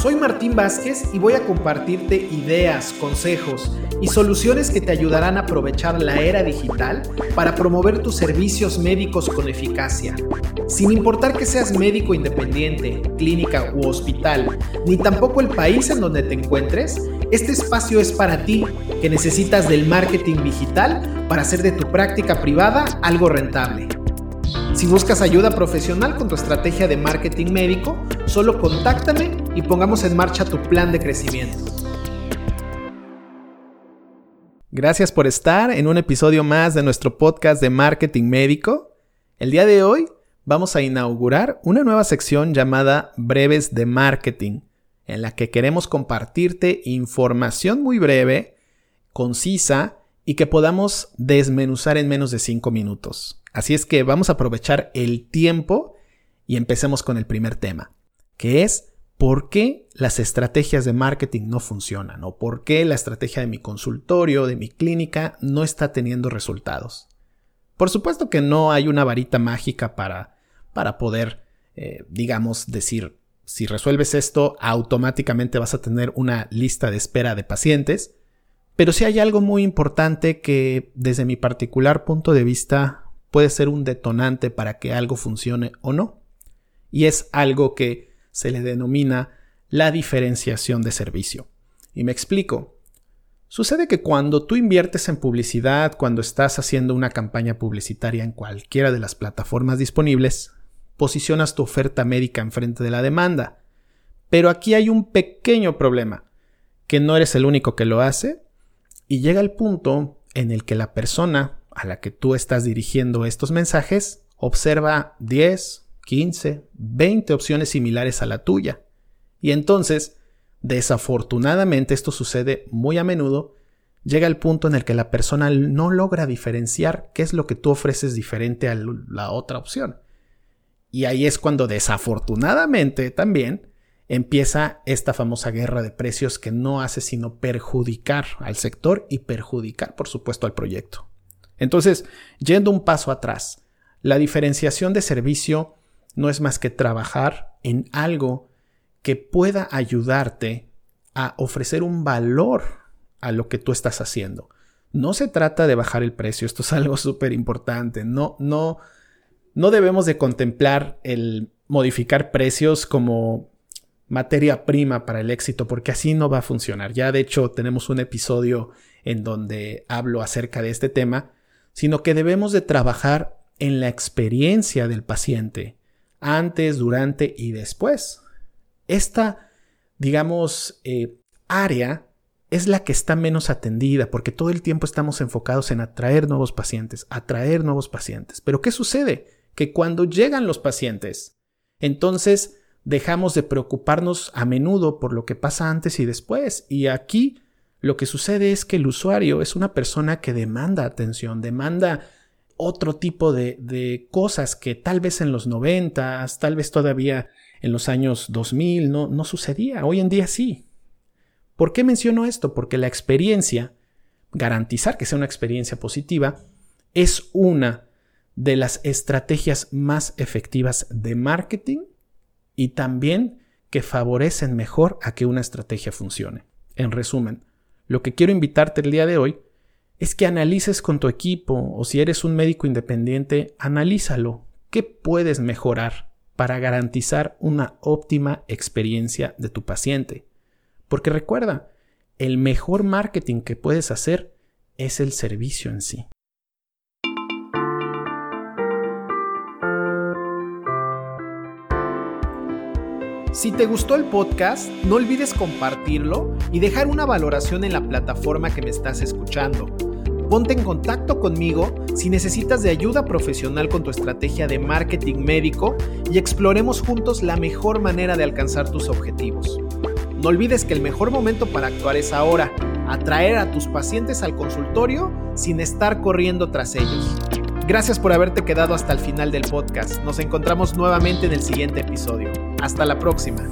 Soy Martín Vázquez y voy a compartirte ideas, consejos y soluciones que te ayudarán a aprovechar la era digital para promover tus servicios médicos con eficacia. Sin importar que seas médico independiente, clínica u hospital, ni tampoco el país en donde te encuentres, este espacio es para ti que necesitas del marketing digital para hacer de tu práctica privada algo rentable. Si buscas ayuda profesional con tu estrategia de marketing médico, solo contáctame y pongamos en marcha tu plan de crecimiento. Gracias por estar en un episodio más de nuestro podcast de marketing médico. El día de hoy vamos a inaugurar una nueva sección llamada Breves de Marketing, en la que queremos compartirte información muy breve, concisa y que podamos desmenuzar en menos de 5 minutos. Así es que vamos a aprovechar el tiempo y empecemos con el primer tema, que es por qué las estrategias de marketing no funcionan o por qué la estrategia de mi consultorio, de mi clínica, no está teniendo resultados. Por supuesto que no hay una varita mágica para, para poder, eh, digamos, decir, si resuelves esto, automáticamente vas a tener una lista de espera de pacientes, pero sí hay algo muy importante que desde mi particular punto de vista puede ser un detonante para que algo funcione o no. Y es algo que se le denomina la diferenciación de servicio. Y me explico. Sucede que cuando tú inviertes en publicidad, cuando estás haciendo una campaña publicitaria en cualquiera de las plataformas disponibles, posicionas tu oferta médica enfrente de la demanda. Pero aquí hay un pequeño problema, que no eres el único que lo hace, y llega el punto en el que la persona a la que tú estás dirigiendo estos mensajes observa 10, 15, 20 opciones similares a la tuya. Y entonces, desafortunadamente esto sucede muy a menudo, llega el punto en el que la persona no logra diferenciar qué es lo que tú ofreces diferente a la otra opción. Y ahí es cuando desafortunadamente también empieza esta famosa guerra de precios que no hace sino perjudicar al sector y perjudicar por supuesto al proyecto. Entonces, yendo un paso atrás, la diferenciación de servicio no es más que trabajar en algo que pueda ayudarte a ofrecer un valor a lo que tú estás haciendo. No se trata de bajar el precio, esto es algo súper importante. No, no, no debemos de contemplar el modificar precios como materia prima para el éxito, porque así no va a funcionar. Ya de hecho tenemos un episodio en donde hablo acerca de este tema sino que debemos de trabajar en la experiencia del paciente, antes, durante y después. Esta, digamos, eh, área es la que está menos atendida porque todo el tiempo estamos enfocados en atraer nuevos pacientes, atraer nuevos pacientes. Pero ¿qué sucede? Que cuando llegan los pacientes, entonces dejamos de preocuparnos a menudo por lo que pasa antes y después. Y aquí lo que sucede es que el usuario es una persona que demanda atención, demanda otro tipo de, cosas que tal vez en los 90, tal vez todavía en los años 2000 no, no sucedía. Hoy en día sí. ¿Por qué menciono esto? Porque la experiencia, garantizar que sea una experiencia positiva, es una de las estrategias más efectivas de marketing y también que favorecen mejor a que una estrategia funcione. En resumen, lo que quiero invitarte el día de hoy es que analices con tu equipo o si eres un médico independiente, analízalo. ¿Qué puedes mejorar para garantizar una óptima experiencia de tu paciente? Porque recuerda, el mejor marketing que puedes hacer es el servicio en sí. Si te gustó el podcast, no olvides compartirlo y dejar una valoración en la plataforma que me estás escuchando. Ponte en contacto conmigo si necesitas de ayuda profesional con tu estrategia de marketing médico y exploremos juntos la mejor manera de alcanzar tus objetivos. No olvides que el mejor momento para actuar es ahora, atraer a tus pacientes al consultorio sin estar corriendo tras ellos. Gracias por haberte quedado hasta el final del podcast. Nos encontramos nuevamente en el siguiente episodio. Hasta la próxima.